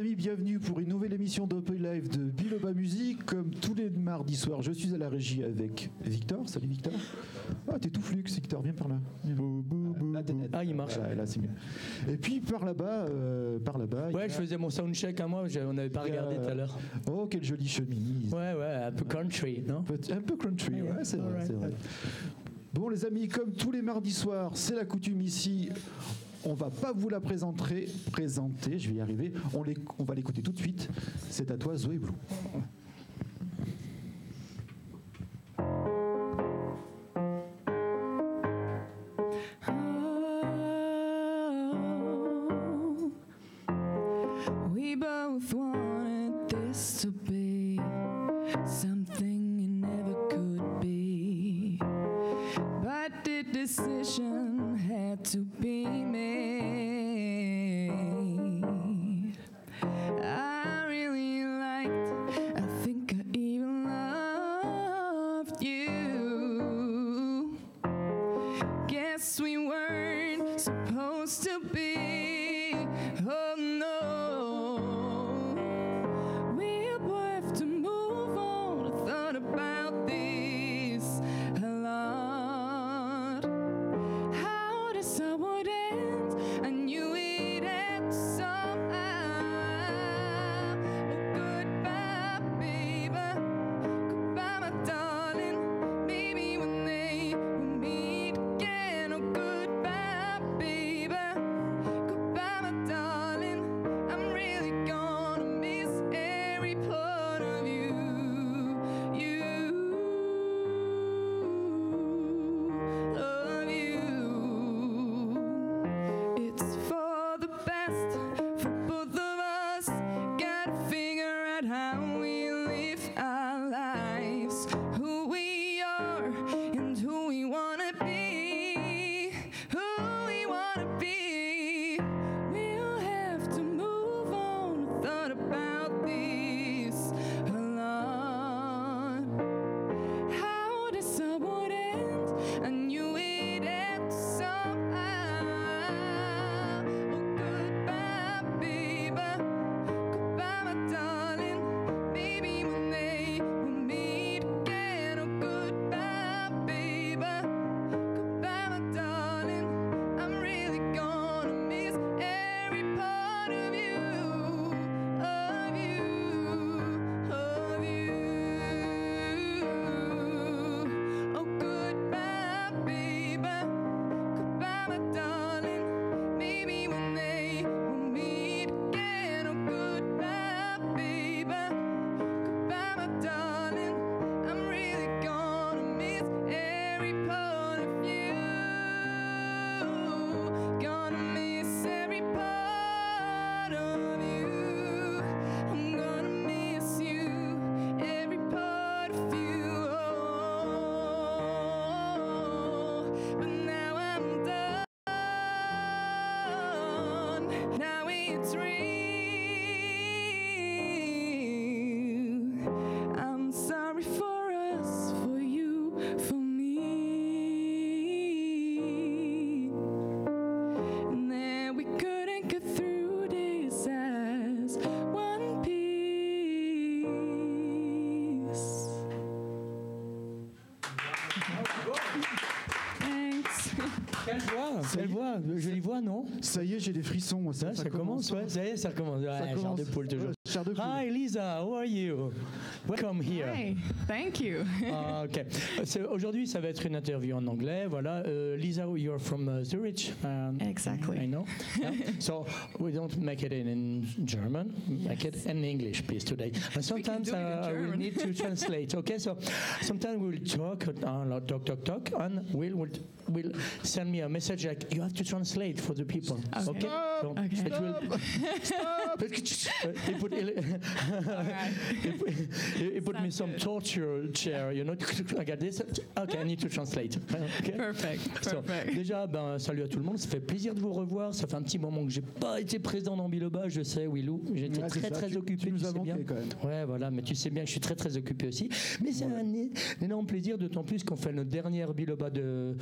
Amis, bienvenue pour une nouvelle émission d'Open Live de Biloba Musique. Comme tous les mardis soirs, je suis à la régie avec Victor. Salut Victor. Ah, t'es tout flux, Victor, viens par là. Bou, bou, bou, Là, t'es bou. net. Ah, il marche. Voilà, là, c'est mieux. Et puis par là-bas, euh, par là-bas. Ouais, a- je faisais mon soundcheck à moi, on n'avait pas a- regardé tout à l'heure. Oh, quelle jolie chemise. Ouais, ouais, un peu country, non Un peu, un peu country, ouais, c'est vrai, vrai. Bon, les amis, comme tous les mardis soirs, c'est la coutume ici. On va pas vous la présenter, je vais y arriver. On, on va l'écouter tout de suite. C'est à toi, Zoé Blue. J'ai des frissons. moi, ça, ça commence, ouais, ça y est, ça recommence. Ouais, Ça chair commence. de poule toujours. Ouais, chair de poule. Hi Lisa, how are you? Welcome here. Hi, thank you. Ah, ok. Aujourd'hui, ça va être une interview en anglais. Voilà. Euh, Lisa, you're from uh, Zurich. Um, Exactly. I know. Yeah. so we don't make it in, in German. Make it in English, please, today. And sometimes uh, I will German. need to translate. Okay? So sometimes we'll talk, uh, talk, talk, talk, and we'll, we'll will send me a message like you have to translate for the people. Okay. So Okay. it will. Right. he, put- he- put me some good. torture chair, you know. I got this. Okay, I need to translate. Okay? Perfect. So, Perfect. déjà, ben, salut à tout le monde. Ça fait plaisir de vous revoir. Ça fait un petit moment que j'ai pas été présent dans Biloba. Je sais, Willou. J'étais très ça, très tu- occupé. tu nous as manqué, quand même. Ouais, voilà. Mais tu sais bien que je suis très très occupé aussi. Mais c'est un, un énorme plaisir, d'autant plus qu'on fait notre dernière Biloba de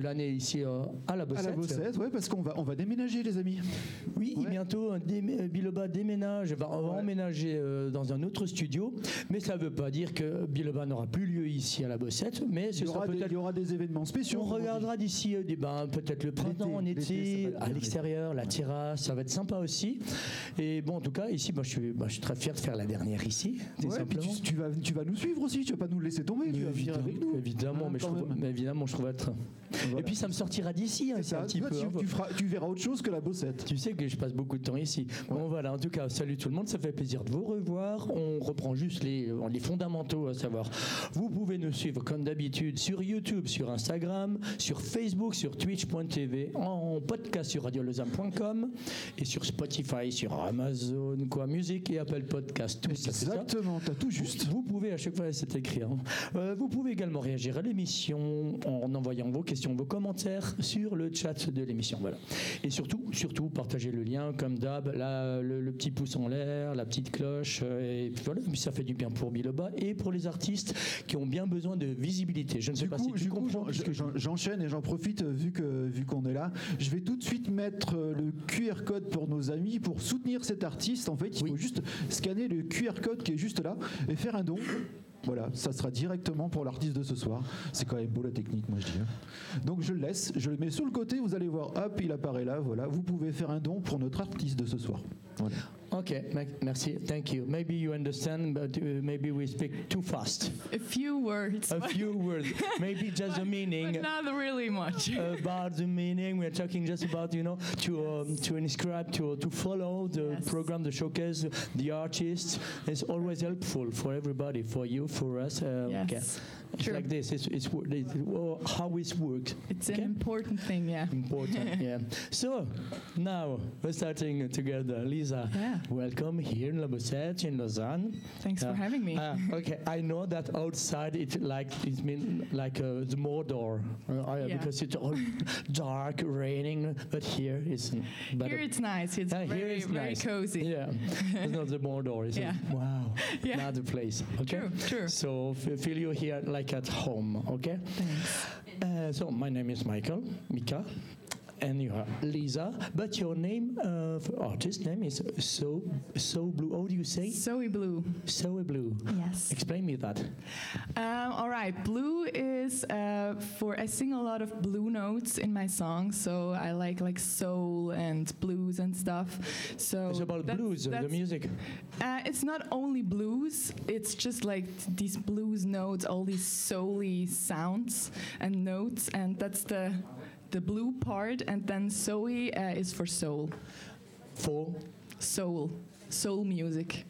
l'année ici euh, à la À Bossette. la Bossette, ouais, parce qu'on va, on va déménager, les amis. Oui, Ouais. bientôt, dé- euh, Biloba déménage, va, on va Ouais. emménager euh, dans un autre studio, mais ça ne veut pas dire que Biloba n'aura plus lieu ici à la Bossette, mais Il ce y, sera aura des, peut-être... il y aura des événements spéciaux. On regardera d'ici des ben, peut-être le printemps, en été, à l'extérieur, la terrasse, ça va être sympa aussi. Et bon, en tout cas, ici, moi, je, suis, je suis très fier de faire la dernière ici, tout Ouais, puis tu, tu vas, tu vas nous suivre aussi, tu vas pas nous laisser tomber, tu vas venir avec nous. Évidemment, Hein, mais, je trouve, mais évidemment, je trouve être. Voilà. Et puis ça me sortira d'ici, hein, un petit peu. tu, hein. tu feras- tu verras autre chose que la bossette. Tu sais que je passe beaucoup de temps ici. Bon voilà, en tout cas, salut tout le monde, ça fait plaisir de vous revoir. On reprend juste les, les fondamentaux, à savoir, vous pouvez nous suivre comme d'habitude sur YouTube, sur Instagram, sur Facebook, sur Twitch.tv, en podcast sur radiolezam.com et sur Spotify, sur Amazon, quoi, musique et Apple Podcast, tout. Exactement, t'as tout juste. Vous pouvez, à chaque fois, c'est écrit. hein. Euh, vous pouvez également réagir à l'émission en envoyant vos questions, vos commentaires sur le chat de l'émission. Voilà. Et surtout, surtout, partagez le lien, comme d'hab, le, le petit pouce en l'air, la petite cloche. euh, Et puis voilà, ça fait du bien pour Biloba et pour les artistes qui ont bien besoin de visibilité. Je ne sais Du pas coup, si tu comprends. je- j'enchaîne et j'en profite euh, vu que vu qu'on est là. Je vais tout de suite mettre euh, le QR code pour nos amis pour soutenir cet artiste. En fait, il Oui. faut juste scanner le QR code qui est juste là et faire un don. Voilà, ça sera directement pour l'artiste de ce soir. C'est quand même beau la technique, moi je dis. hein. Donc je le laisse, je le mets sur le côté, vous allez voir, hop, il apparaît là, voilà. Vous pouvez faire un don pour notre artiste de ce soir. Ok, merci, thank you. Maybe you understand, but uh, maybe we speak too fast. A few words, A few words, maybe just the meaning. not really much. about the meaning. We're talking just about you know to um, to inscribe to to follow the Yes. program, the showcase, the artists. It's always helpful for everybody, for you, for us. Uh, Yes. Okay. It's True. like this. It's, it's, it's well, how it works. It's an important thing, yeah. Important, yeah. So now we're starting together. Lisa, Yeah. welcome here in La Bossette in Lausanne. Thanks for Uh, having me. Ah, okay, I know that outside it like it mean like uh, the Mordor uh, Yeah. because it's all dark, raining, but here it's. Here it's nice. It's very, here it's very nice. cozy. Yeah, it's not the Mordor. It's Yeah. a, wow, Yeah. another place. Okay, True, true. So f- feel you here like at home. Okay. Thanks. Uh, so my name is Michael Mika. And you are Lisa, but your name, uh, for artist name is So So Blue. How do you say? Soë Blue. So Blue. Yes. Explain me that. Um, all right. Blue is uh, for I sing a lot of blue notes in my songs, so I like like soul and blues and stuff. So It's about that's- blues, uh, the music. Uh, it's not only blues. It's just like these blues notes, all these souly sounds and notes, and that's the the blue part. And then Zoe uh, is for soul, For? Soul, soul music.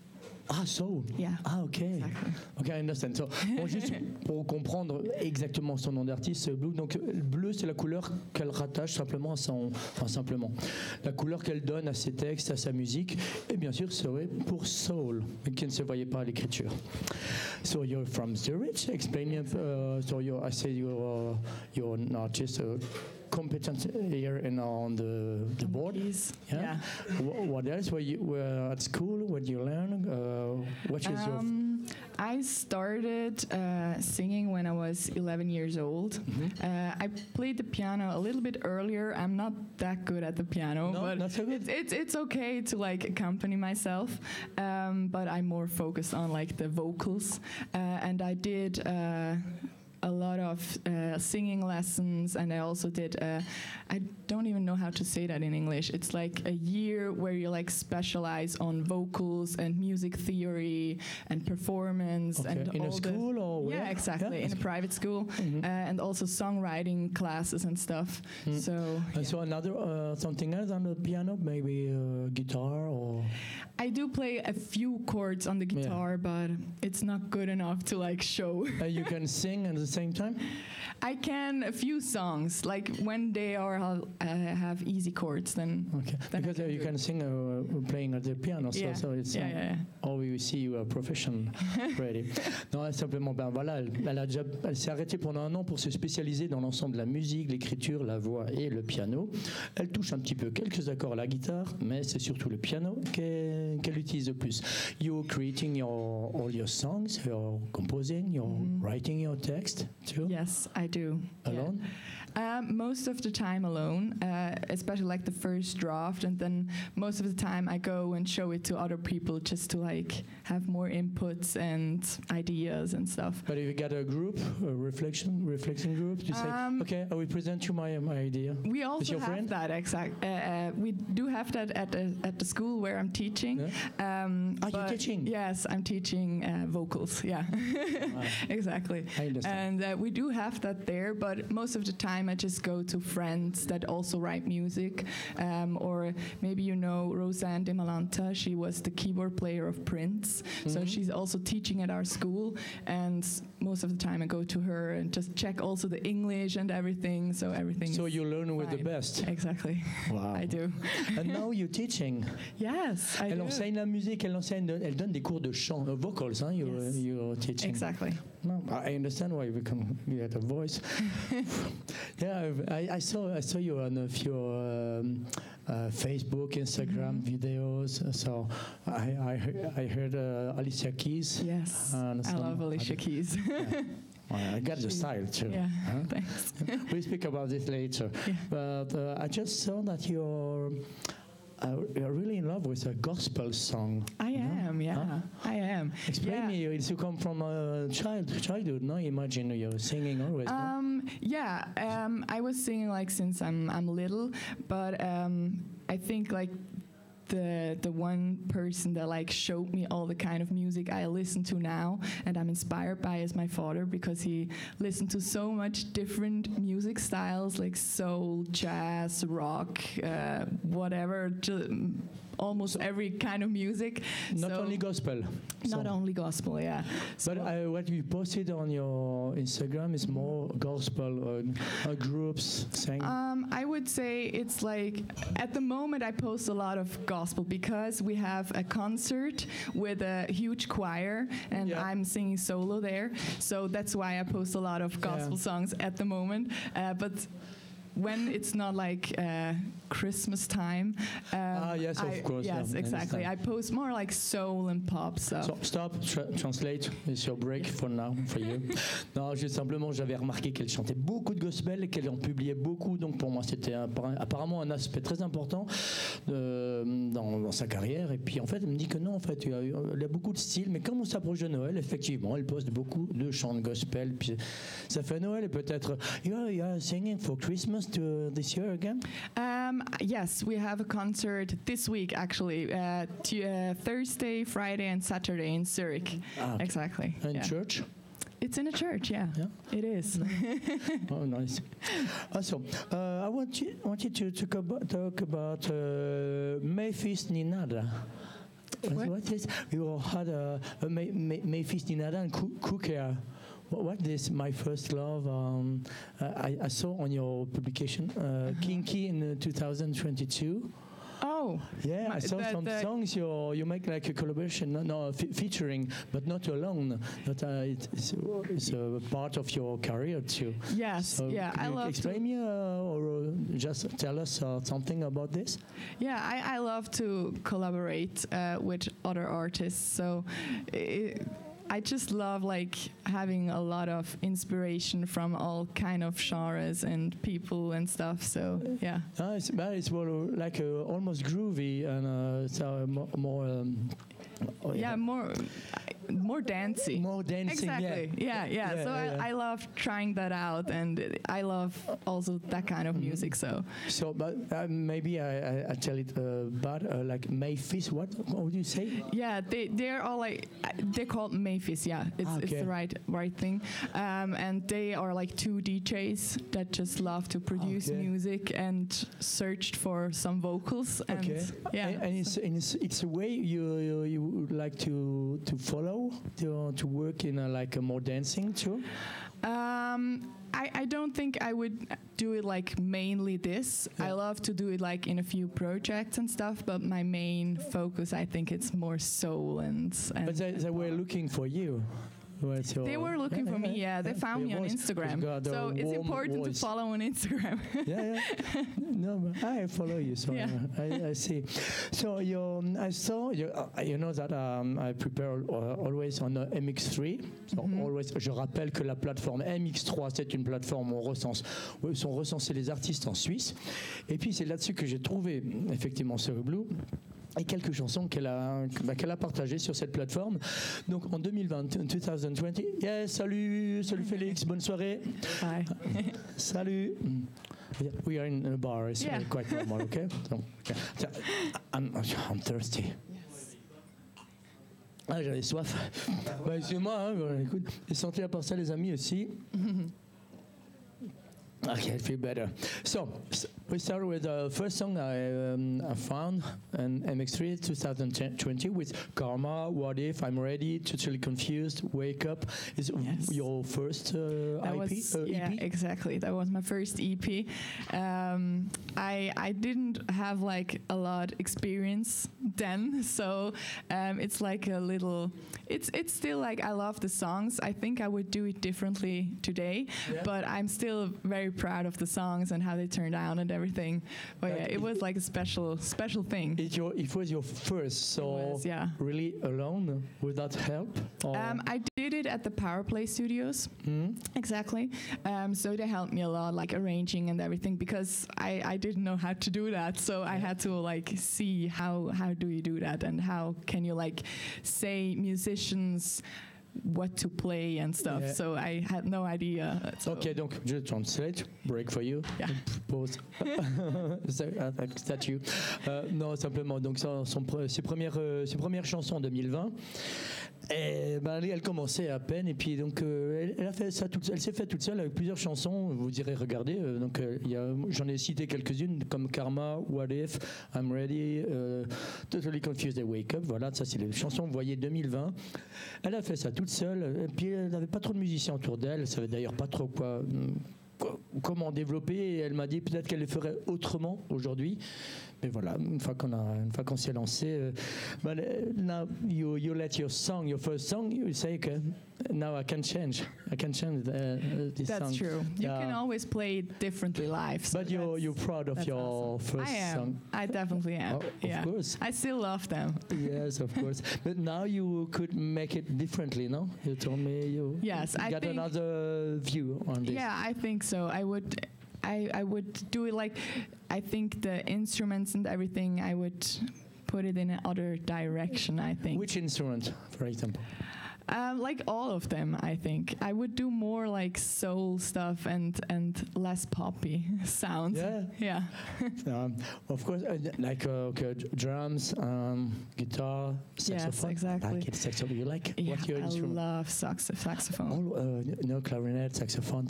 ah soul. Yeah. Ah ok. Exactly. Ok, I understand. So, bon, juste pour comprendre exactement son nom d'artiste, c'est Blue. Donc euh, bleu, c'est la couleur qu'elle rattache simplement à son, enfin simplement, la couleur qu'elle donne à ses textes, à sa musique. Et bien sûr, serait pour soul, mais qui ne se voyait pas à l'écriture. So you're from Zurich. Explain me. Uh, so you, I say you're uh, you're an artist. Uh, competent here and on the, the board. Yeah. Wh- What else? Were you were at school? What you learn? Uh, what is your? Um, I started uh, singing when I was 11 years old. Mm-hmm. Uh, I played the piano a little bit earlier. I'm not that good at the piano, No, but not so good? It's, it's it's okay to like accompany myself. Um, but I'm more focused on like the vocals, uh, and I did. A lot of uh, singing lessons, and I also did. Uh, I don't even know how to say that in English. It's like a year where you like specialize on vocals and music theory and performance Okay. and In a all the- school or where? yeah, exactly. Yeah, in a private school, Mhm. uh, and also songwriting classes and stuff. Mm. So, And yeah. so another uh, something else on the piano, maybe uh, guitar or I do play a few chords on the Yeah. guitar, but it's not good enough to like show. you can sing the same time? I can a few songs, like when they are uh, have easy chords, then Okay. Then because can uh, you can sing uh, playing at the piano, so, yeah. so it's yeah, uh, yeah, yeah. Oh, we see you are professional ready. Non, simplement, ben voilà, elle, elle a déjà, elle s'est arrêtée pendant un an pour se spécialiser dans l'ensemble de la musique, l'écriture, la voix et le piano. Elle touche un petit peu quelques accords à la guitare, mais c'est surtout le piano qu'elle utilise le plus. You're creating your, all your songs, you're composing, you're writing your text too, Yes, I do. Yeah. Um, most of the time alone, uh, especially like the first draft, and then most of the time I go and show it to other people just to like have more inputs and ideas and stuff. But if you get a group, a reflection, reflection group, you say, Um, okay, I will present you my, my idea. We also have friend? that exact. Uh, uh, we do have that at the, at the school where I'm teaching. Um, Ah, you're teaching? Yes, I'm teaching uh, vocals. Yeah, exactly. I understand. And uh, we do have that there, but most of the time I just go to friends that also write music. Um, or maybe you know Roseanne de Malanta, she was the keyboard player of Prince. So Mhm. she's also teaching at our school. And most of the time I go to her and just check also the English and everything. So everything. So you learn with the best. Exactly. Wow. I do. And now you're teaching. Yes, I Elle do. enseigne la musique, elle enseigne, elle donne des cours de chant, uh, vocals, hein, you're, Yes. you're teaching. Exactly. No, I understand why you can you had a voice. yeah, I, I saw I saw you on a few um, uh, Facebook, Instagram Mhm. videos. So I I heard, I heard uh, Alicia Keys. Yes. I love Alicia Keys. Well, I got the style too. yeah. Huh? Thanks. we'll speak about this later. Yeah. But uh, I just saw that you're, uh, you're really in love with a gospel song. I No? am, yeah. I am. Explain Yeah. me, it's you come from a child, childhood, no? Imagine you're singing always, no? Um, yeah, um, I was singing like since I'm I'm little, but um, I think like the the one person that like showed me all the kind of music I listen to now and I'm inspired by is my father because he listened to so much different music styles like soul, jazz, rock, uh, whatever, almost every kind of music. Not so- only gospel. Not song. only gospel, yeah. But uh, what you posted on your Instagram is more gospel uh, uh, groups saying. Um, I would say it's like at the moment I post a lot of gospel because we have a concert with a huge choir and Yeah. I'm singing solo there. So that's why I post a lot of gospel songs at the moment. Uh, but when it's not like uh, Christmas time, um, Ah, yes, of I- course, yeah, Yes, I exactly. I understand. post more like soul and pop. So, stop, tra- translate. It's your break for now, for you. non, juste simplement, j'avais remarqué qu'elle chantait beaucoup de gospel et qu'elle en publiait beaucoup. Donc pour moi, c'était apparemment un aspect très important de- dans, dans sa carrière. Et puis en fait, elle me dit que non, en fait, y a, beaucoup de styles. Mais comme on s'approche de Noël, effectivement, elle poste beaucoup de chants de gospel. Puis ça fait Noël et peut-être, you're, you're singing for Christmas to this year again? Um, yes, we have a concert this week actually, uh, uh, Thursday, Friday, and Saturday in Zurich. Ah. Exactly. In yeah. church? It's in a church, yeah. Yeah. It is. Oh, nice. Awesome. Uh, I want you, want you to talk about, talk about uh, Memphis Ninada. What? what is you had a, a Memphis Ninada and Cooker. What, what is my first love? Um, I, I saw on your publication uh, Kinky in uh, 2022. oh, Yeah, I saw the- some the- songs you you make like a collaboration, no, no fe- featuring, but not alone. But uh, it's, it's a part of your career too. yes, So yeah. I love explain to. me uh, or uh, just tell us uh, something about this? Yeah, I, I love to collaborate uh, with other artists. So. i I just love like having a lot of inspiration from all kind of genres and people and stuff. So yeah, Uh, it's, it's more like uh, almost groovy and uh, so more, um, oh, yeah, more more dancing. more dancing. Exactly. Yeah. Yeah, yeah. Yeah, so. I, I love trying that out, and I love also that kind of Mhm. music. So So, but uh, maybe I, I, I tell it uh, bad, uh, like Mayfis. What? What would you say? yeah, they they're all like they're called Maphis. Yeah, it's it's the right right thing. Um, and they are like two DJs that just love to produce Okay. music and searched for some vocals. And Okay. yeah, And, and it's, and it's it's a way you you, you would like to to follow to, to work in a, like a more dancing too? Um, I, I don't think I would do it like mainly this. I love to do it like in a few projects and stuff, but my main focus, I think it's more soul and. and But they, they were looking for you. Your- They were looking Yeah, for me, yeah. They found me on. Instagram. So it's important voice. to follow on Instagram. yeah, yeah. No, but I follow you, so Yeah. uh, I, I see. So you, I saw you. Uh, you know that um, I prepare uh, always on uh, MX3. So Mhm. always. Je rappelle que la plateforme MX3, c'est une plateforme où on recense, où sont recensés les artistes en Suisse. Et puis c'est là-dessus que j'ai trouvé effectivement ce Blue. Et quelques chansons qu'elle a, bah, qu'elle a partagées sur cette plateforme. Donc en 2020, 2020, yeah, salut, salut Félix, bonne soirée. Hi. Salut. We are in a bar. It's Yeah. quite normal, okay? So, okay. So, I'm, I'm thirsty. Ah, j'avais soif. bah, c'est moi, hein, bon, écoute. Et santé à part ça, les amis aussi. Okay, I feel better. So, s- we start with the first song I, um, I found in MX3 2020 with Karma, What If, I'm Ready, Totally Confused, Wake Up. Is Yes. your first uh, That IP? was uh, yeah, EP? exactly. That was my first EP. Um, I I didn't have like a lot experience then, so um, it's like a little. It's it's still like I love the songs. I think I would do it differently today, Yeah. but I'm still very proud of the songs and how they turned out and everything. But yeah, it it- was like a special special thing. It, your, it was your first, so was, yeah. really alone without help? Um, I did it at the Power Play Studios. Hmm? Exactly. Um, so they helped me a lot, like arranging and everything, because I, I didn't know how to do that. So I had to like see how how do you do that and how can you like say musicians what to play and stuff. Yeah. So I had no idea. So Ok, donc je translate, break for you. Yeah. Pause. Uh, you. Euh, non, simplement, donc son, ses, premières, euh, ses premières chansons en 2020. Et ben, elle, elle commençait à peine et puis donc euh, elle, elle a fait ça toute, elle s'est faite toute seule avec plusieurs chansons. Vous direz regardez euh, donc euh, j'en ai cité quelques-unes comme Karma, What If, I'm Ready, Totally Confused et Wake Up. Voilà, ça c'est les chansons. Vous voyez 2020. Elle a fait ça toute seule et puis elle n'avait pas trop de musiciens autour d'elle. Elle savait d'ailleurs pas trop quoi. quoi- Comment développer et elle m'a dit peut-être qu'elle le ferait autrement aujourd'hui mais voilà une fois qu'on a une fois qu'on s'est lancé euh, but uh, now you you let your song your first song you say okay now I can change I can change the, uh, this that's song true. You can always play it differently live. so but you're that's- you're proud of that's your awesome. first I am. song I definitely am. Oh, yeah. of course I still love them. yes of course but now you could make it differently no? You told me you Yes, I got another view on this Yeah, I think so. I would, I, I would do it like, I think the instruments and everything. I would put it in another direction. I think. which instrument for example Um, like all of them, I think I would do more like soul stuff and and less poppy sounds. Yeah. Yeah. Um, of course, uh, like uh, okay, drums, um, guitar, saxophone. yes exactly. Like saxophone. You like Yeah, what's your I instrument? love sax- saxophone. All, uh, no clarinet, saxophone,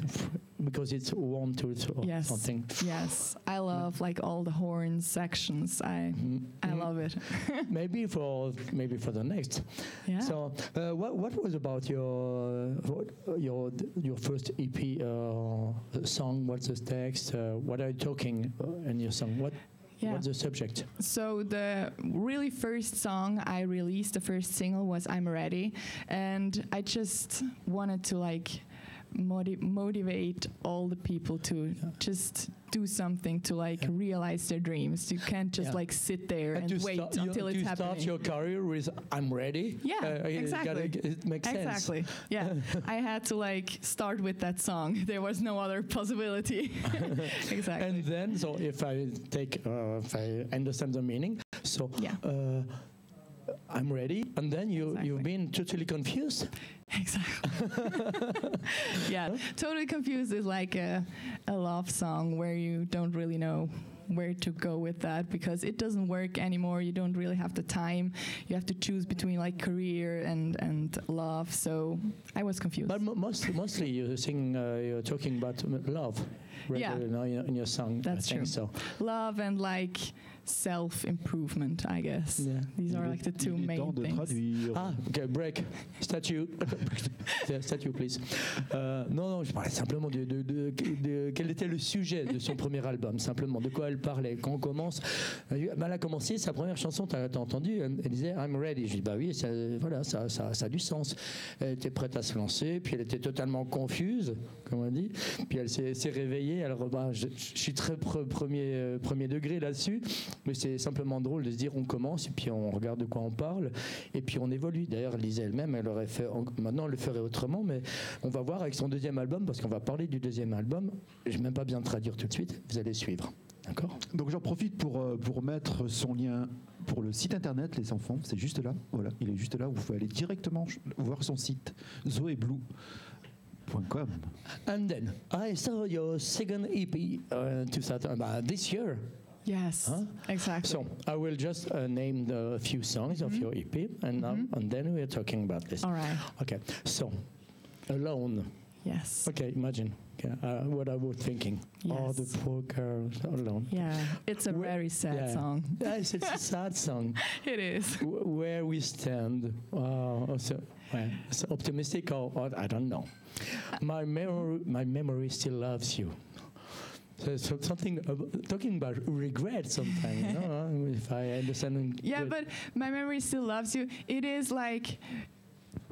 because it's warm to to or Yes. something. Yes, I love like all the horn sections. I Mm, I mm. love it. maybe for maybe for the next. Yeah. So, uh, what what was about your what, your your first EP uh, song? What's the text? Uh, what are you talking uh, in your song? What yeah. what's the subject? So the really first song I released, the first single was "I'm Ready," and I just wanted to like moti- motivate all the people to just do something to like Yeah. realize their dreams. You can't just Yeah. like sit there and, to wait you- until it's to happening. start your career with "I'm ready." Yeah, Uh, exactly. gotta- it makes sense. Exactly. Yeah. I had to like start with that song. There was no other possibility. exactly. And then, so if I take, uh, if I understand the meaning, so Yeah. uh, I'm ready, and then you Exactly. you've been totally confused. Exactly. yeah, totally confused is like a, a love song where you don't really know where to go with that because it doesn't work anymore. You don't really have the time. You have to choose between like career and and love. So I was confused. But mo- most, mostly you sing, uh, you're talking about m- love, Yeah. regularly now in, in your song. That's I think true. So love and like self improvement, I guess. Yeah. These are like the two est temps main de things. traduire. Ah, ok, break. Statue. Statue, please. Euh, non, non, je parlais simplement de, de- de- de- quel était le sujet de son premier album, simplement, de quoi elle parlait. Quand on commence, elle a commencé, sa première chanson, tu as, entendu, elle, elle disait I'm ready. Je dis, bah oui, ça, voilà, ça, ça, ça a du sens. Elle était prête à se lancer, puis elle était totalement confuse, comme on dit, puis elle s'est s'est réveillée. Alors, bah, je, je suis très pre- premier, euh, premier degré là-dessus, mais c'est simplement drôle de se dire on commence, et puis on regarde de quoi on parle, et puis on évolue. D'ailleurs, disait elle-même, elle aurait fait, en- maintenant elle le ferait autrement, mais on va voir avec son deuxième album, parce qu'on va parler du deuxième album. Je vais même pas bien traduire tout de suite, vous allez suivre. D'accord? Donc j'en profite pour, euh, pour mettre son lien pour le site internet, les enfants. C'est juste là. Voilà, il est juste là. Vous pouvez aller directement voir son site zoeblue.com. And then, I saw your second EP uh, 2000, uh, this year. Yes, Huh? exactly. So I will just uh, name the few songs of your EP, and, now, and then we are talking about this. All right. Okay, so Alone. Yes. Okay, imagine okay, uh, what I was thinking. Oh, the poor girls alone. Yeah, it's a Where- very sad yeah. song. Yes, it's a sad song. It is. Wh- Where we stand. Uh, so, well, so optimistic or, or I don't know. My memory, my memory still loves you. So, so something talking about regret sometimes. you know, if I understand. Yeah, good. but my memory still loves you. It is like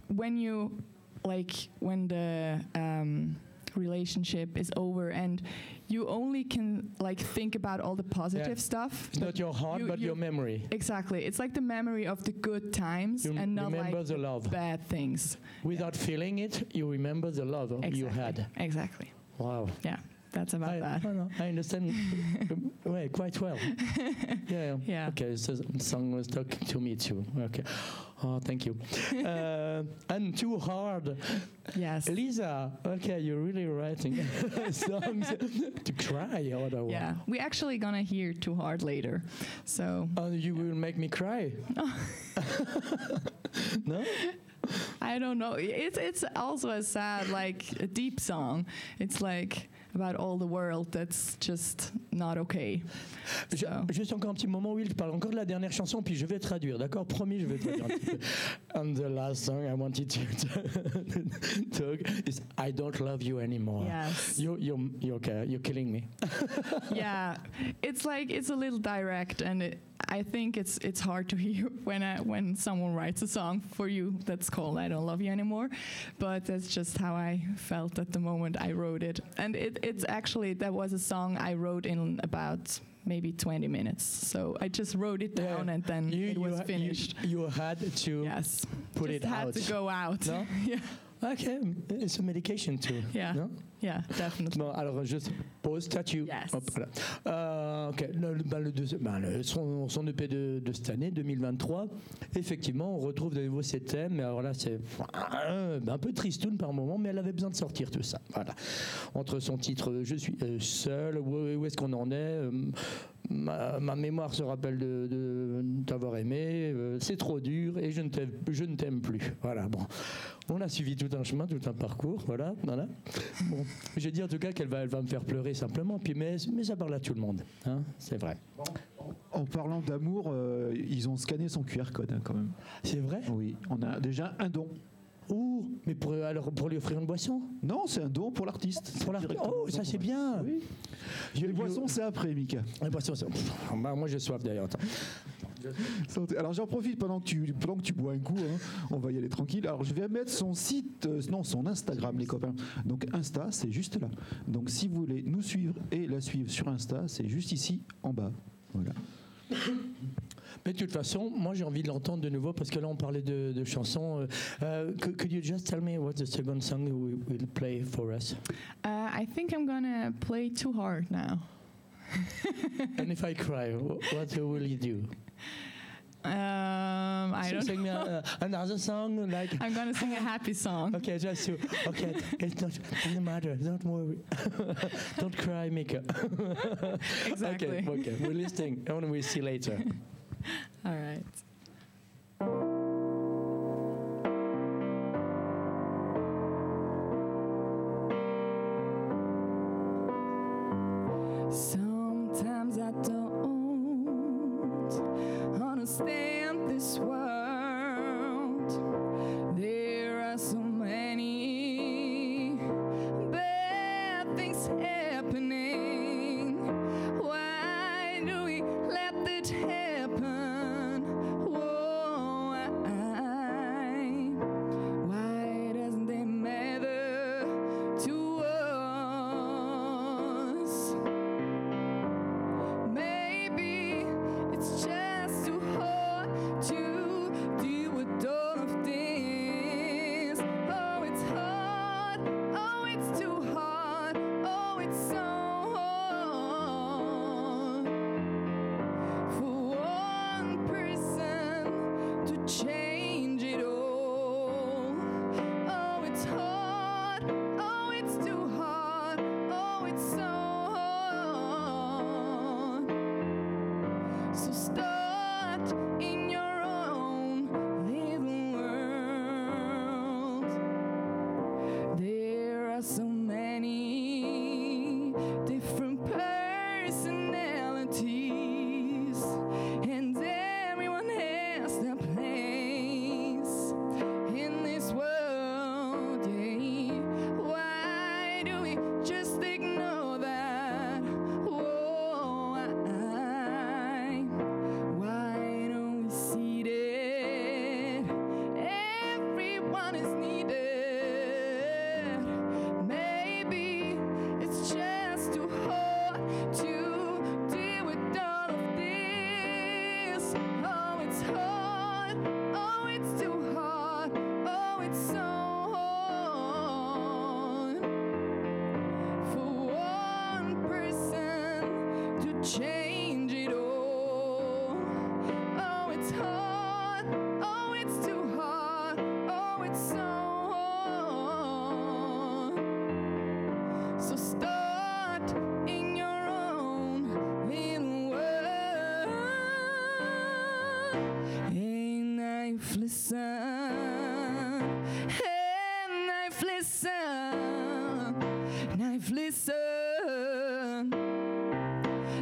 when you, like when the um, relationship is over and you only can like think about all the positive stuff. it's not your heart, you- but you- your memory. Exactly. It's like the memory of the good times You and not like the bad things. Without feeling it, you remember the love Exactly. you had. Exactly. Wow. Yeah, that's about I, that. no, no, I understand well, quite well. Yeah. Yeah. Okay, so song was talking to me too. Okay. Oh, thank you. uh, and too hard. Yes. Lisa, okay, you're really writing songs to cry otherwise. Yeah, we actually gonna hear too hard later. So Oh, you will make me cry. no? I don't know. It's it's also a sad, like a deep song. It's like about all the world that's just not okay. Je- So. juste encore un petit moment, Will, je parle encore de la dernière chanson, puis je vais traduire, d'accord Promis, je vais traduire un petit peu. And the last song I wanted to talk is I Don't Love You Anymore. Yes. You, you're, you're, okay, you're killing me. yeah, it's like it's a little direct, and it, I think it's it's hard to hear when I, when someone writes a song for you that's called "I Don't Love You Anymore," but that's just how I felt at the moment I wrote it, and it, it's actually that was a song I wrote in about maybe 20 minutes. So I just wrote it Yeah. down, and then You, it was you- finished. You, had to yes, put just it had out. to go out. No? yeah, Okay, it's a medication too. Yeah. No? yeah, definitely. Bon, alors juste pause, statue. Yes. Hop, voilà. Euh, ok, le, ben, le ben, le- son, son EP de, de cette année, 2023, effectivement, on retrouve de nouveau ces thèmes. Mais alors là, c'est euh, un peu tristoun par moment, mais elle avait besoin de sortir tout ça. Voilà. Entre son titre Je suis euh, seul, où, où est-ce qu'on en est euh, ma, ma mémoire se rappelle de, t'avoir aimé, euh, c'est trop dur et je ne t'aime, je ne t'aime plus. Voilà, bon. On a suivi tout un chemin, tout un parcours, voilà. voilà. Bon. J'ai dit en tout cas qu'elle va, elle va me faire pleurer simplement, puis mais, mais ça parle à tout le monde, hein, c'est vrai. En parlant d'amour, euh, ils ont scanné son QR code hein, quand même. C'est vrai? Oui, on a déjà un don. Ouh, mais pour, alors pour lui offrir une boisson? Non, c'est un don pour l'artiste. Pour la- Directement Oh, ça c'est bien Oui. Je- Les je- boissons, c'est après, Mika. Les boissons, c'est- bah, moi j'ai soif d'ailleurs. Santé. Alors j'en profite pendant que tu pendant que tu bois un coup, hein, on va y aller tranquille. Alors je vais mettre son site, euh, non son Instagram les copains. Donc Insta c'est juste là. Donc si vous voulez nous suivre et la suivre sur Insta, c'est juste ici en bas. Voilà. Mais de toute façon, moi j'ai envie de l'entendre de nouveau parce que là on parlait de, de chansons. euh, euh, could, could you just tell me what the second song you will play for us? Uh, I think I'm gonna play too hard now. And if I cry, wh- what will you do? Um, I So don't. sing me uh, another song like. I'm gonna sing a happy song. Okay, just to, okay. It's not doesn't matter. Don't worry. don't cry, Mika. Exactly. Okay, okay. We're listening, and we'll see later. All right.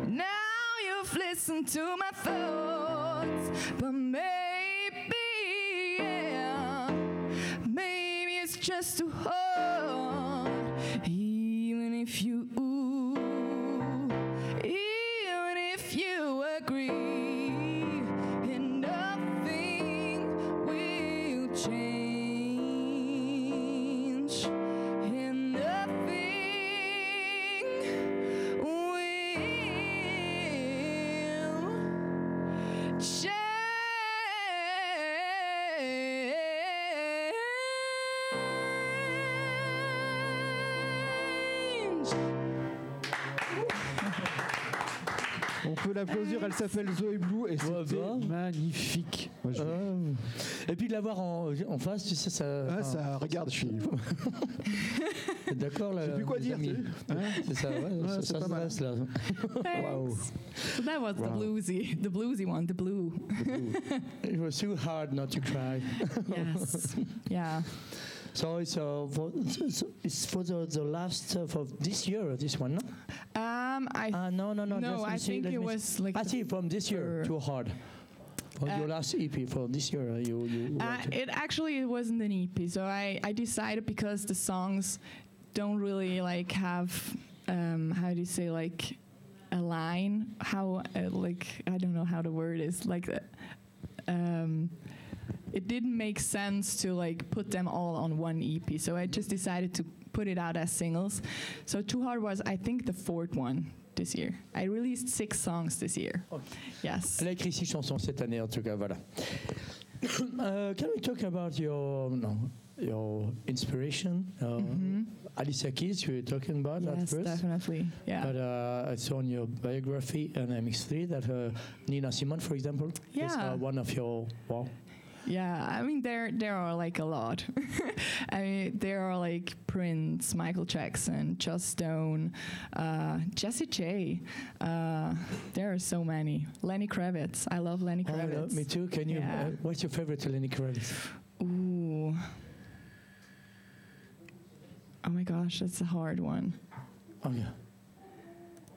Now you've listened to my thoughts, but l'applaudir, elle s'appelle Zoé Blue et Ouais, c'était bah. magnifique. Moi, je- Euh, et puis de l'avoir en, en face, tu sais, ça. Ah, enfin, ça, regarde, je suis. D'accord, là. Je sais plus quoi les dire, amis. tu sais. Hein C'est ça, ouais, Ouais, ça, c'est ça pas se mal. passe là. Wow. Thanks. So that was the Wow. bluesy, the bluesy one, the blue. It was too hard not to cry. Yes. yeah. So it's uh, for, it's for the, the last uh, for this year, this one, no? Um, I Ah, no, no, no. no, I see, think it me see. was like I see from this year, too hard. For Uh, your last EP for this year, uh, you you. Uh, it. actually it wasn't an EP, so I, I decided because the songs don't really like have um, how do you say like a line how uh, like I don't know how the word is like uh, um, it didn't make sense to like put them all on one EP, so I just decided to put it out as singles. So Too Hard was I think the fourth one this year. I released six songs this year. Okay. Yes. Elle a écrit six chansons cette année, en tout cas, voilà. uh, can we talk about your no, your inspiration? Uh, Mhm. Alicia Keys, you were talking about at Yes, first. definitely. Yeah. But uh, I saw in your biography on MX3 that uh, Nina Simone, for example, is Yeah. uh, one of your wow. Yeah, I mean there there are like a lot. I mean there are like Prince, Michael Jackson, Joss Stone, uh, Jessie J. Uh, there are so many. Lenny Kravitz. I love Lenny Kravitz. Oh, no, me too. Can you? Yeah. Uh, what's your favorite Lenny Kravitz? Ooh. Oh my gosh, that's a hard one. Oh yeah.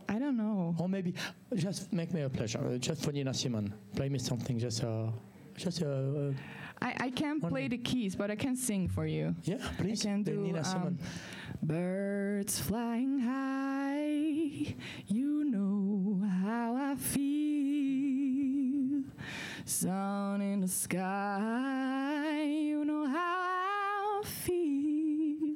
I don't know. Or maybe just make me a pleasure. Uh, just for Nina Simone, play me something. Just uh, just uh, I, I can't play the keys, but I can sing for you. yeah, please. I can do, um, Birds flying high, you know how I feel. Sun in the sky, you know how I feel.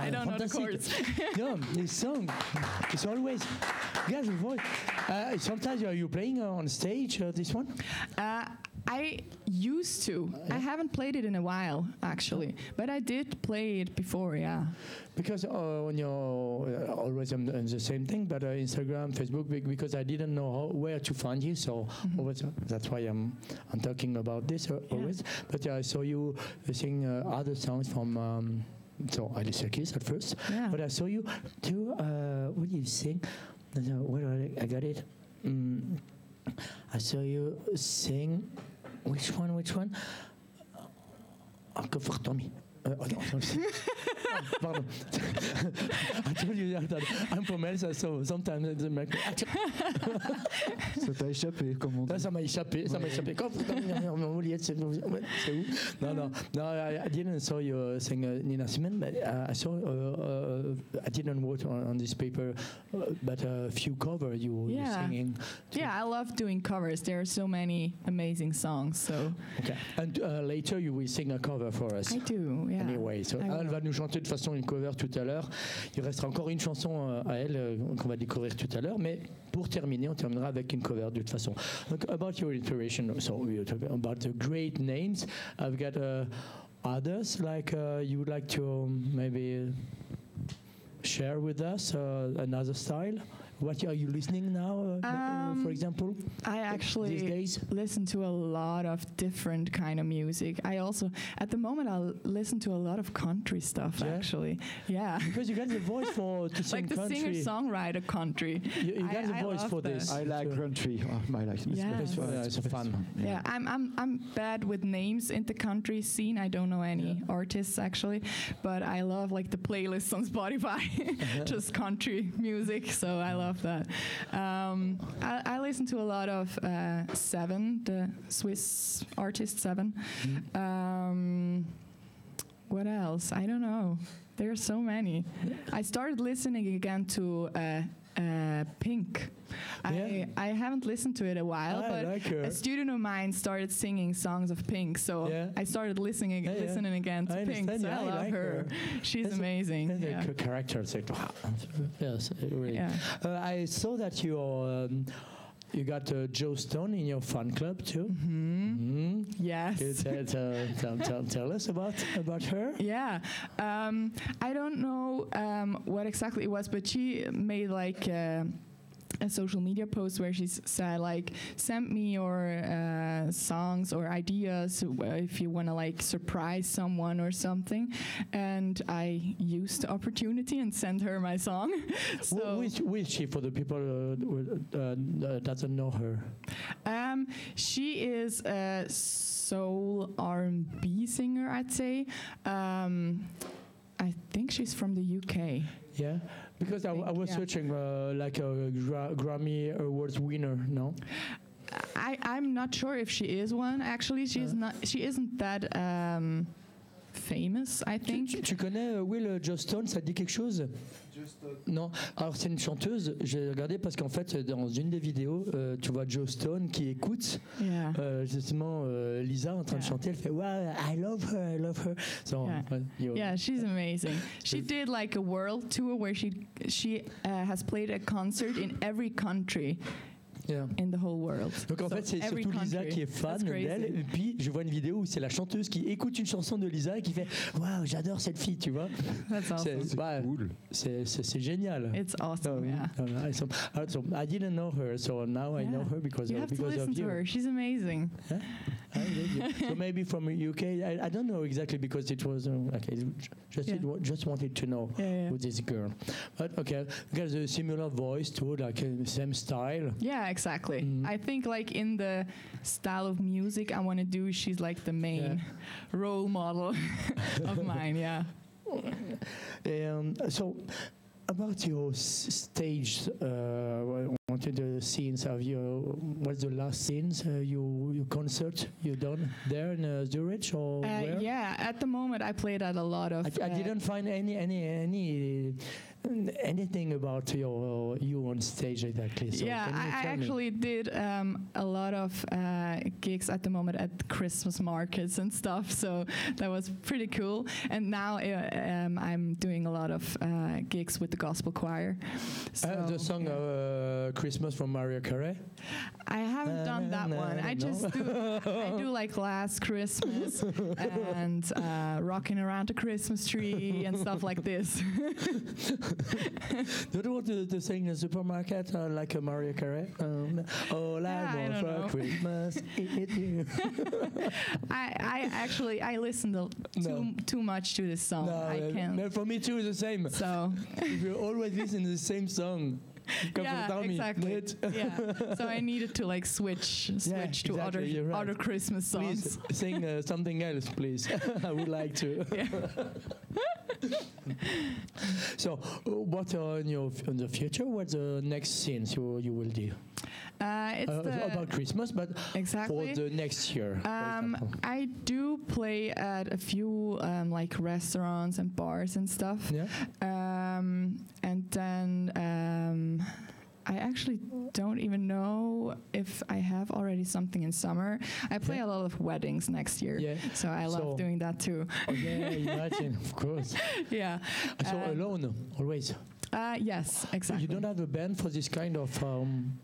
I don't know the chords. no, this song. It's always. Yes, the voice. Uh, sometimes are you playing on stage uh, this one? Uh, I used to. I haven't played it in a while, actually, but I did play it before. Yeah. Because uh, on your uh, always on the, same thing, but uh, Instagram, Facebook, because I didn't know how, where to find you, so always, that's why I'm I'm talking about this uh, Yeah. always. But uh, I saw you sing uh, other songs from. Um, so I Alicia Keys at first, Yeah. but I saw you too. Uh, what do you sing? Where I, I got it. Mm, I saw you sing. Which one? Which one? Uh, Comfort Tommy. Uh, oh, no, no, pardon. I told you that I'm from Elsa, so sometimes it's like, Ça t'a échappé, comme on dit. Là, ça m'a échappé, ça m'a échappé. Quand Juliette, c'est ouais, c'est où Non, non, no. I, I didn't saw you sing uh, Nina Simone, but uh, I saw. Uh, uh, I didn't wrote on, on this paper, uh, but a few cover you you Yeah. singing. Yeah, I love doing covers. There are so many amazing songs. So Okay. And uh, later you will sing a cover for us. I do. Yeah. Anyway, so elle will. va nous chanter de façon une cover tout à l'heure. Il restera encore une chanson euh, à elle euh, qu'on va découvrir tout à l'heure, mais pour terminer, on terminera avec une cover de toute façon. Donc, about your inspiration, so we're talking about the great names. I've got uh, others like uh, you would like to um, maybe share with us uh, another style? What are you listening now, uh, uh, for Um, example, I actually these actually days? listen to a lot of different kind of music. I also, at the moment, I l- listen to a lot of country stuff. Yeah? Actually, yeah, Because you got the voice for to sing like the country. singer-songwriter country. You, you got I- the voice for that. this. I like So- country. Oh, I like Yeah. It's, uh, it's fun. Yeah, I'm, I'm, I'm bad with names in the country scene. I don't know any Yeah. artists actually, but I love like the playlists on Spotify, just country music. So I love that. Um, I, I listen to a lot of uh, Seven, the Swiss artist Seven. Um, what else? I don't know. There are so many. I started listening again to uh, uh, Pink. I, Yeah. I haven't listened to it a while, I but like a student of mine started singing songs of Pink, so Yeah. I started listening Yeah, yeah. listening again to I Pink. So yeah, I I love like her. her. She's That's amazing. And the yeah. c- character, it's like, wow. yes, really. Yeah. Uh, I saw that you um, you got uh, Joss Stone in your fan club too. hmm Mm. Yes. You tell, tell, tell, tell us about about her. Yeah, um, I don't know um, what exactly it was, but she made like uh, a social media post where she said like, "Send me your uh, songs or ideas if you want to like surprise someone or something," and I used the opportunity and sent her my song. So who, is, who is she for the people uh, who uh, uh, doesn't know her? Um, she is a soul R&B singer, I'd say. Um, I think she's from the UK. Yeah, because I, I was yeah. searching uh, like a gra- Grammy Awards winner. No. I, I'm not sure if she is one. Actually, she's Uh. not. She isn't that um, famous. I think. tu- tu connais euh, Will Joss Stone Ça te dit quelque chose Non. Alors c'est une chanteuse. J'ai regardé parce qu'en fait dans une des vidéos, euh, tu vois Joe Stone qui écoute Yeah. euh, justement euh, Lisa en train de Yeah. chanter. Elle fait Wow, I love her, I love her. So, Yeah. Yeah, she's amazing. She did like a world tour where she she uh, has played a concert in every country yeah. in the whole world. Donc en So fait, c'est surtout Lisa country. qui est fan d'elle. Et puis, je vois une vidéo où c'est la chanteuse qui écoute une chanson de Lisa et qui fait Waouh, j'adore cette fille, tu vois. Awesome. C'est bah, Cool. c'est- génial. It's awesome. oui. Yeah. Ah, I, so, ah, so I didn't know her, so now I know Yeah. her because You of, have to because listen of to her. She's amazing. Really? so maybe from UK, I, I don't know exactly because it was uh, okay. Just Yeah. it- just wanted to know Yeah, yeah. who this girl. But okay, got a similar voice too, like uh, same style. Yeah, exactly. Mhm. I think like in the style of music I want to do, she's like the main role model of mine. Yeah. Um, so about your s- stage, uh, wanted the scenes of your what's the last scenes uh, you your concert you done there in uh, Zurich or Uh, yeah. At the moment, I played at a lot of. I, I uh, didn't find any any any anything about your you on stage exactly. So yeah, I, tell me? actually did um, a lot of uh, gigs at the moment at Christmas markets and stuff, so that was pretty cool. And now uh, um, I'm doing a lot of uh, gigs with the gospel choir. So, Uh, the song yeah. uh, Christmas from Mariah Carey. I haven't done that one. I just do. I do like Last Christmas and uh, rocking around the Christmas tree and stuff like this. Don't you want to, to sing in the supermarket uh, like a Mariah Carey? Um, all Yeah, I I want for know. Christmas is you. I, I actually I listen to too No. too much to this song. no, I uh, can't. no, for me too, it's the same. So if you always listen to the same song, come yeah, exactly. Yeah. So I needed to like switch switch to exactly, other right. other Christmas songs. Please sing uh, something else, please. I would like to. Yeah. So, uh, what are in your in the future? What's the next scenes you you will do Uh, it's Uh, about Christmas, but exactly. for the next year? Um. I do play at a few um, like restaurants and bars and stuff. yeah. Um, and then um, I actually don't even know if I have already something in summer. I play Yeah. a lot of weddings next year. Yeah. So I love So- doing that too. Oh, yeah, imagine, of course. yeah. So Um, alone, always. Uh, yes, exactly. You don't have a band for this kind of. Um,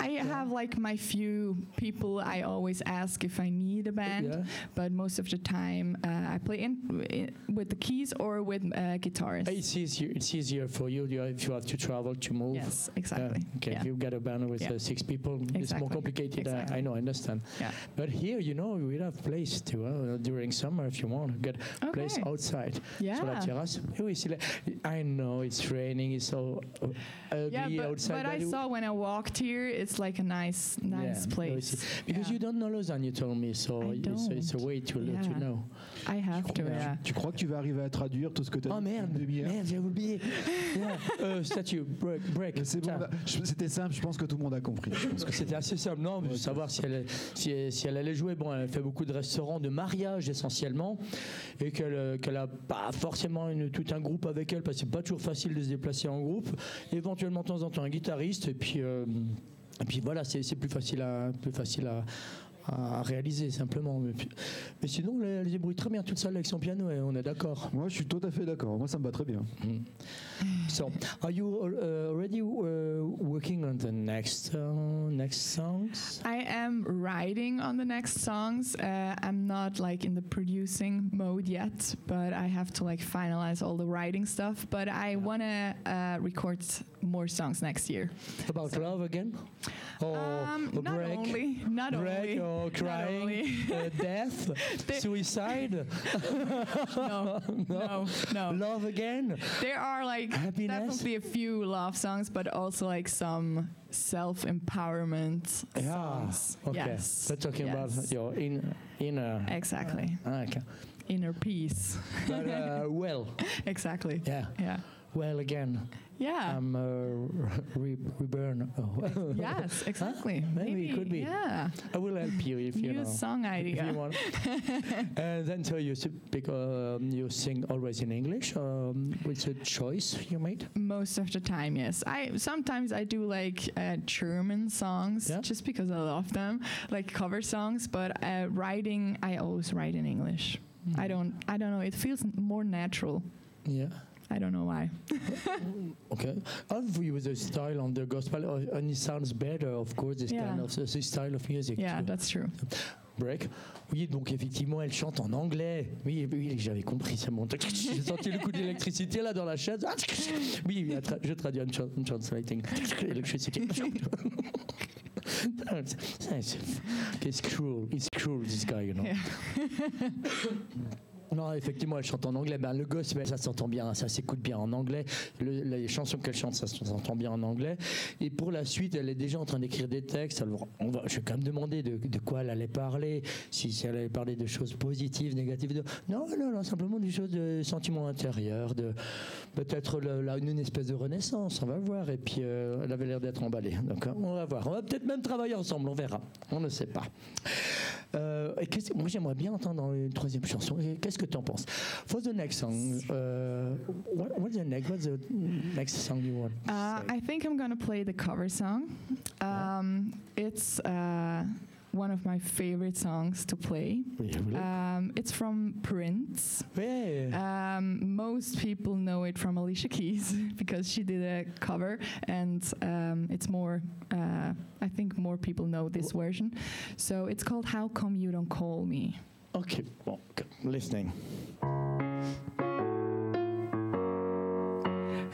I have like my few people I always ask if I need a band, yeah. but most of the time uh, I play in, i with the keys or with uh, guitarists. It's easier. It's easier for you you- if you have to travel to move. Yes, exactly. Yeah, okay, Yeah. if you get a band with Yeah. uh, six people, it's more complicated. I, Exactly. I know, I understand. Yeah. But here, you know, we have place to uh, during summer if you want. Get place outside Yeah. sur la. Oui, I know it's raining. It's so uh, ugly Yeah, but, outside. but I saw when I walked here, it's like a nice, nice Yeah, place. Because Yeah. you don't know Lausanne, you told me, so it's, it's a way to, to Yeah. know. I have to, yeah. Tu crois que tu vas arriver à traduire tout ce que tu as Oh dit merde, merde, j'ai oublié. Yeah. Euh, statue, break, break. Bon, c'était simple, je pense que tout le monde a compris. C'était assez simple, non, savoir si elle, si, elle- si elle allait jouer. Bon, elle fait beaucoup de restaurants, de mariage essentiellement, et qu'elle euh, qu'elle a pas forcément une- tout un groupe avec elle, parce que c'est pas toujours facile de se déplacer en groupe. Éventuellement, de temps en temps, un guitariste, et puis, euh, et puis voilà, c'est c'est plus facile à, plus facile à, à réaliser simplement. Mais, mais sinon, elle, débrouille très bien toute seule avec son piano, et on est d'accord. Moi, je suis tout à fait d'accord. Moi, ça me va très bien. So, are you uh, already uh, working on the next uh, next songs? I am writing on the next songs. Uh, I'm not like in the producing mode yet, but I have to like finalize all the writing stuff. But I want to uh, record more songs next year. About love again? Or um, a not break? only, not break only, or not crying? only. uh, death? They- suicide? no, no, no. Love again? There are like Happiness? definitely a few love songs, but also like some self-empowerment Yeah. songs. Okay. Yes. So talking about your in, inner. exactly Ah, okay. inner peace. But, uh, well, exactly. yeah. Yeah. Well, again, Yeah. I'm uh, re- reborn. Oh. yes, exactly. Maybe it could be. Yeah. I will help you if you New know. song If you idea. want. and then so you speak, you sing always in English. Um, it's a choice you made. Most of the time, yes. I sometimes I do like uh, German songs Yeah? just because I love them, like cover songs. But uh, writing, I always write in English. I don't. I don't know. It feels more natural. Yeah. I don't know why. Okay. I've used the style on the gospel, uh, and it sounds better, of course, this Yeah. kind of uh, this style of music. Yeah, too. that's true. Break. Oui, donc effectivement, elle chante en anglais. Oui, oui, j'avais compris, c'est bon. J'ai senti le coup d'électricité là dans la chaise. Ah, oui, oui, tra- je traduis, I'm translating. Electricity. It's ah, cruel, it's cruel, this guy, you know. Yeah. Non, effectivement, elle chante en anglais. Ben, le gospel, ça s'entend bien, ça s'écoute bien en anglais. Le- les chansons qu'elle chante, ça s'entend bien en anglais. Et pour la suite, elle est déjà en train d'écrire des textes. Je vais quand même demander de, quoi elle allait parler, si, elle allait parler de choses positives, négatives. Non, non, non, simplement des choses de sentiments intérieurs, de peut-être une espèce de renaissance. On va voir. Et puis, euh, elle avait l'air d'être emballée. Donc, on va voir. On va peut-être même travailler ensemble. On verra. On ne sait pas. Euh, moi, j'aimerais bien entendre une troisième chanson. Qu'est-ce que tu en penses? For the next song, uh, what, what's the next? What's the next song you want? Uh? I think I'm gonna play the cover song. Um, it's uh, one of my favorite songs to play. Um, it's from Prince. Yeah. Um, most people know it from Alicia Keys because she did a cover, and um, it's more. Uh, I think more people know this version. So it's called "How Come You Don't Call Me." okay, well, listening.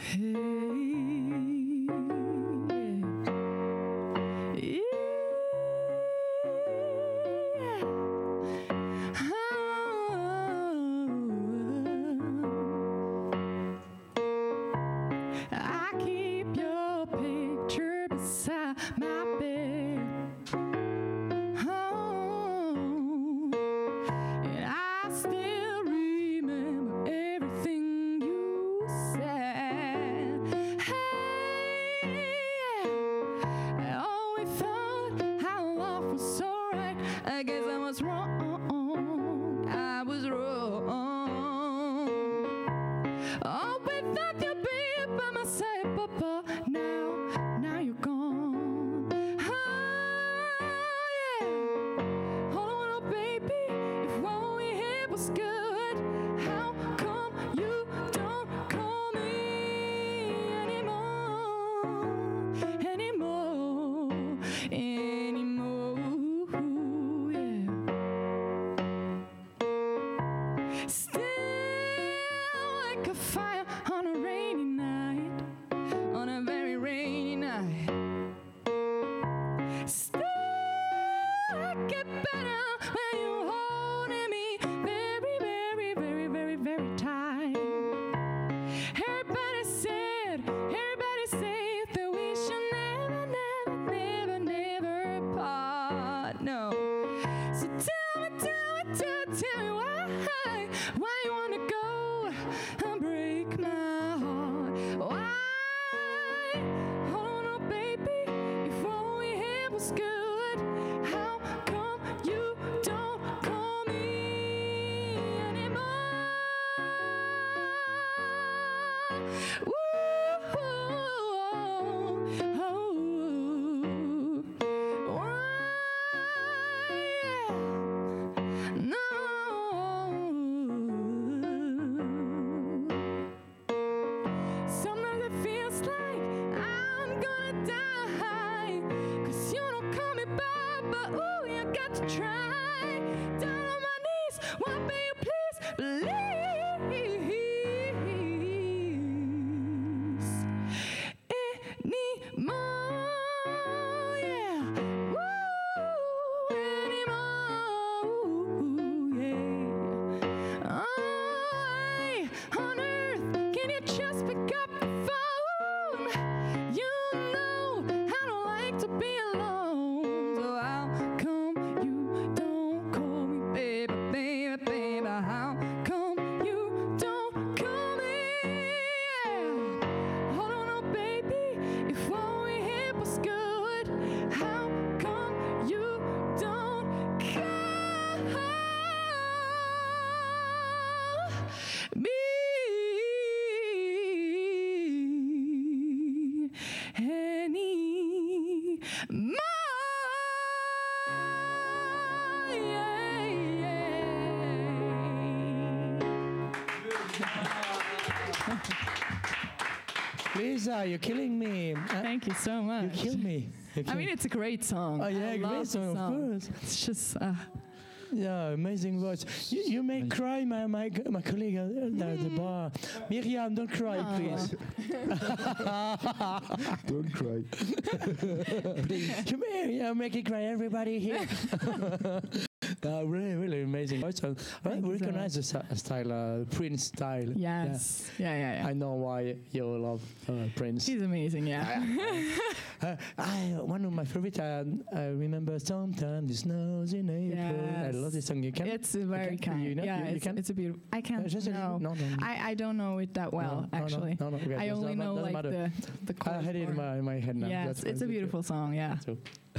I what's wrong. But ooh, you got to try. Down on my knees, why you so much. you kill me. You I mean, it's a great song. Oh, yeah, I great love the song, of course. It's just, uh, Yeah, amazing voice. You, you may cry, my, my, my colleague at the bar. Miriam, don't cry, please. Don't cry. please. Come here, yeah, make it cry, everybody here. Uh, really, really amazing. I recognize the style, uh, Prince style. yes. Yeah, yeah, yeah. I know why you love uh, Prince. He's amazing, yeah. Uh, I, one of my favorite, uh, I remember sometimes it snows in April. I love this song. You can? it's very can- kind. you know- yeah, you- you it's, can? it's a beautiful. I Uh, can't. just no. no, no, no. I, I don't know it that well, no, no, actually. No, no, okay, I only know like matter. the the I had it in my, in my head now. Yes, That's it's a beautiful song. Yeah. So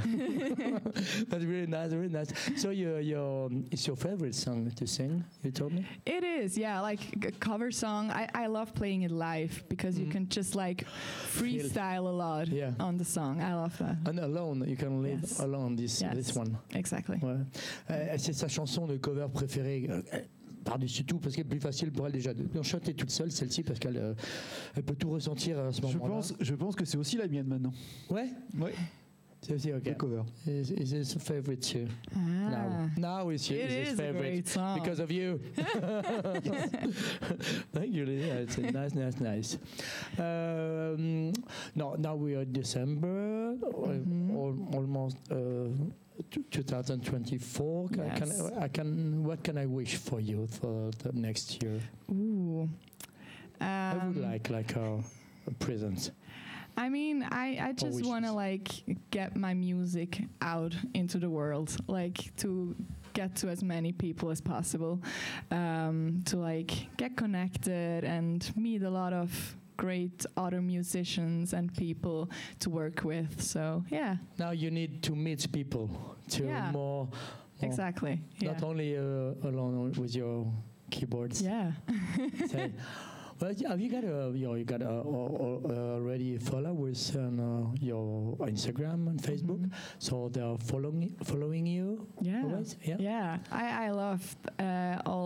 that's really nice, really nice. So your your it's your favorite song to sing? You told me. It is, yeah, like a cover song. I, I love playing it live because you Mhm. can just like freestyle a lot Yeah. on the song. I love that. And alone, you can live Yes. alone. This Yes. this one. Exactly. Ouais. Euh, c'est sa chanson de cover préférée. euh, Par-dessus tout, parce qu'elle est plus facile pour elle déjà de chanter toute seule, celle-ci, parce qu'elle euh, elle peut tout ressentir à ce Je moment-là. pense, je pense que c'est aussi la mienne maintenant. Ouais, Ouais, c'est aussi ok. cover. Is, is his favorite too? Ah. Now, now it's, your- It it's his is a favorite. great song. because of you. Thank you. It's nice, nice, nice. Um, no, now we are December, Mhm. al- almost uh, 2024. Can, can Yes. I can what can I wish for you for the next year? Ooh. I would Um, like like a, a present. I mean, I, I just want to like get my music out into the world, like to get to as many people as possible, um, to like get connected and meet a lot of great other musicians and people to work with. So yeah, Now you need to meet people to Yeah. more, more exactly. Yeah. not only uh, alone with your keyboards. yeah. Well, have you got a you, know, you got a, a, already followers on uh, your Instagram and Facebook, so they are following following you. Yeah. always? yeah. Yeah, I, I love uh, all.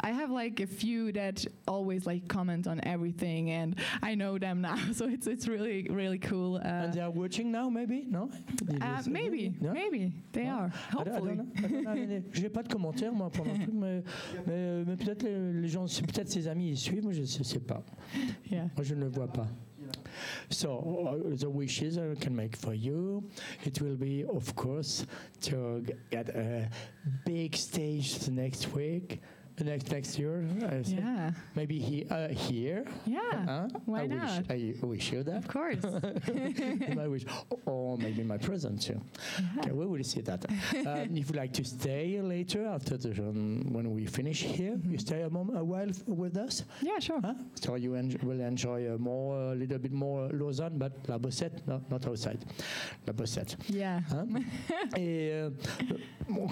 I have like a few that always like comment on everything, and I know them now, so it's it's really really cool. Uh, And they are watching now, maybe? No? Uh, maybe, No? maybe they No? are. I don't- I don't Hopefully. know. I don't know. Allez, J'ai pas de commentaires moi pendant le truc, mais, mais, mais peut-être les, les gens, peut-être ses amis ils suivent, moi je sais pas. Yeah. Moi je ne le vois pas. So uh, the wishes I can make for you, it will be of course to get a big stage the next week, next next year. I. Yeah. Maybe he, uh, here? Yeah. Huh? why I not? Wish, I wish you that. Of course. wish, or maybe my present too. Okay, we will see that. um, if you like to stay later after the um, when we finish here, you stay a, mom- a while with us? yeah, sure. Huh? So you en- will enjoy uh, more, a little bit more Lausanne, but La Bossette, no, not outside. La Bossette. Yeah. Hein? Et euh,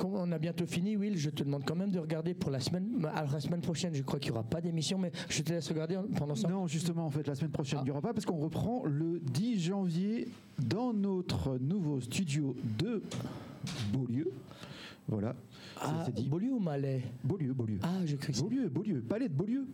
on a bientôt fini, Will, je te demande quand même de regarder pour la semaine. Alors la semaine prochaine, je crois qu'il n'y aura pas d'émission, mais je te laisse regarder pendant ça. Non, justement, en fait, la semaine prochaine, Ah. il n'y aura pas parce qu'on reprend le 10 janvier dans notre nouveau studio de Beaulieu. Voilà, Ah, dit. Beaulieu ou Malais? Beaulieu, Beaulieu. Ah, j'ai cru. Beaulieu, Beaulieu. Palais de Beaulieu.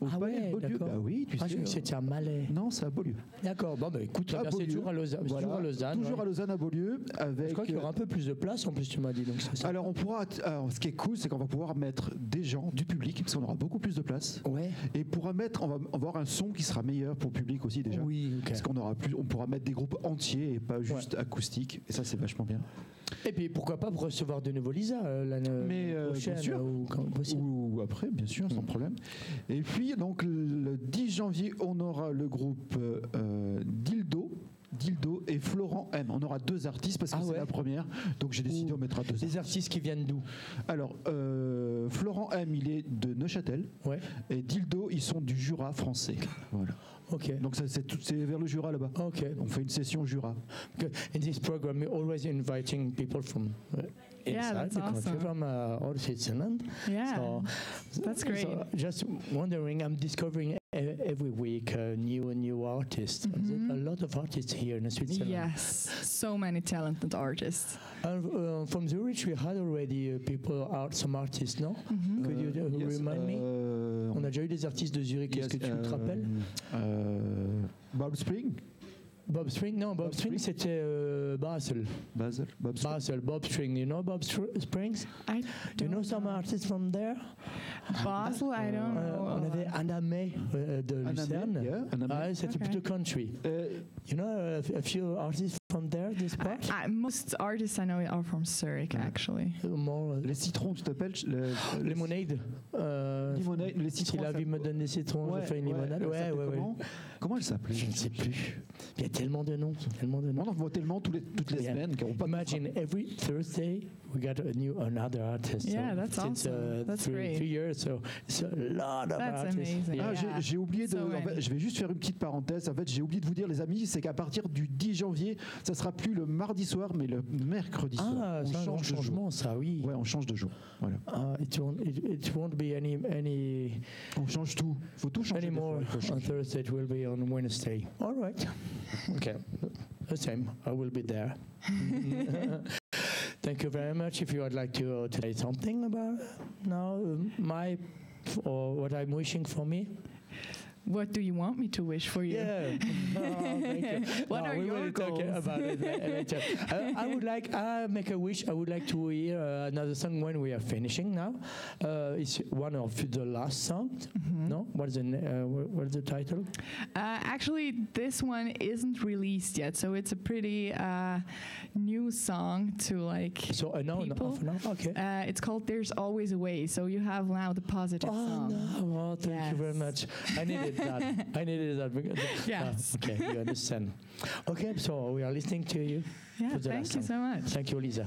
Au Ah palais ouais, de Beaulieu. Bah oui, tu Ah, sais. c'était à Malais. Non, c'est à Beaulieu. D'accord, bon, bah écoute, bien, c'est toujours à Lausanne. Voilà. Toujours à Lausanne. Toujours ouais. à Lausanne, à Beaulieu. Avec, Je crois qu'il y aura un peu plus de place, en plus, tu m'as dit. Donc ça, Alors, on pourra. alors, ce qui est cool, c'est qu'on va pouvoir mettre des gens, du public, parce qu'on aura beaucoup plus de place. Ouais. Et pourra mettre, on va avoir un son qui sera meilleur pour le public aussi déjà. Oui, ok. Parce qu'on aura plus, on pourra mettre des groupes entiers et pas juste acoustiques. Et ça, c'est vachement bien. Et puis pourquoi pas pour recevoir de nouveau Lisa euh, l'année euh, prochaine euh, ou quand possible. Ou après, bien sûr, sans Mm. problème. Et puis, donc, le 10 janvier, on aura le groupe euh, Dildo. Dildo et Florent M. On aura deux artistes parce que Ah c'est ouais. la première. Donc j'ai décidé on mettra deux Des artistes qui viennent d'où? Alors, euh, Florent M, il est de Neuchâtel. Ouais. Et Dildo, ils sont du Jura français. Voilà. Ok. Donc c'est tout- c'est vers le Jura là-bas. Ok. On fait une session Jura. Good. In this program, we're always inviting people from Yeah, inside that's the country, awesome. from uh, all Switzerland. Yeah. So, That's great. So just wondering, I'm discovering e- every week a new and new artist. There's a lot of artists here in Switzerland. Yes. So many talented artists. And, uh, from Zurich, we had already uh, people out, some artists, no? Could you uh, Yes, remind me? On a déjà eu des artistes de Zurich, est-ce yes, que tu te euh, rappelles euh, Bob Spring Bob Spring Non, Bob, Bob Spring, Spring. c'était euh, Basel. Basel Bob Spring Basel, Bob Spring. You know Bob Str- Springs? I Do you know don't some artists from there? Basel, I don't Euh, know. on avait Anna May euh, de Anna May, Lucerne. yeah, Anna May. Ah, c'était Okay. plutôt country. Euh, You know a, f- a few artists from there, this part? I, I, most artists I know are from Zurich, Yeah. actually. More, uh, les citrons, tu t'appelles le, le- Lemonade. Euh, Limonade, les si citrons. la ça- vie me donne des citrons, Ouais, je fais une ouais, limonade. Ouais, ouais, ouais. comment? Comment elle s'appelait? Je ne sais plus. Il y a tellement de noms, tellement de On noms. en voit tellement tous les- toutes les Yeah. semaines qu'on pas Imagine every Thursday we got a new another artist. Yeah, so that's since, awesome. uh, That's three, great. three years, so it's a lot of That's artists. amazing. Yeah. Ah, j'ai- Yeah. j'ai oublié de. So en fait, je vais juste faire une petite parenthèse. En fait, j'ai oublié de vous dire, les amis, c'est qu'à partir du 10 janvier, ça sera plus le mardi soir, mais le mercredi soir. Ah, on un grand change de jour. changement, ça, oui. Ouais, on change de jour. Voilà. Uh, it, won't, it, it won't be any, any On change tout. Faut tout changer. anymore on changer. Thursday. It will be on Wednesday. All right. okay. The same. I will be there. Thank you very much. If you would like to, uh, say something about now, my or what I'm wishing for me. What do you want me to wish for you? Yeah. Oh, thank you. What No, are we your will talk goals? about it la- later. Uh, I would like, I make a wish. I would like to hear uh, another song when we are finishing now. Uh, it's one of the last songs. Mm-hmm. No, what's the uh, what's the title? Uh, actually, this one isn't released yet, so it's a pretty uh, new song to like. So uh, no, no, People? half an. Okay. Uh, it's called "There's Always a Way," so you have now the positive Oh song. no! Oh, thank you very much. I needed that. I needed that. because- Yes. Ah, okay, you understand. Okay, so we are listening to you. Yeah, thank you so much. Thank you, Lisa.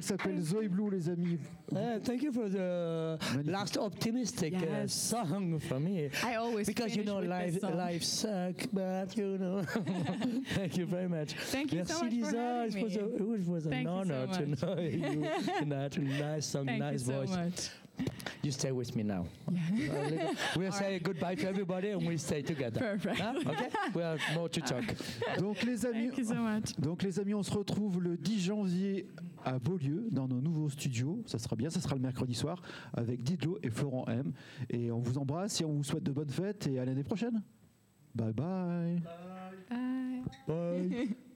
Elle s'appelle Soë Blue, les amis. Uh, thank you for the Magnifique. last optimistic uh, song for me. I always Because you know with life this life suck, but you know. Thank you very much. Thank you Merci so much Lisa. for having it was, me. a, it was an Thank you so to know you. Nice, nice song, Thank nice you so much. You stay with me now. Yeah. We'll say goodbye to everybody and we'll stay together. Perfect. Huh? Okay? We have more to talk. Donc les amis, Thank you so much. donc les amis, on se retrouve le 10 janvier à Beaulieu dans nos nouveaux studios. Ça sera bien, ça sera le mercredi soir avec Didlo et Florent M. Et on vous embrasse et on vous souhaite de bonnes fêtes et à l'année prochaine. Bye bye. Bye. Bye.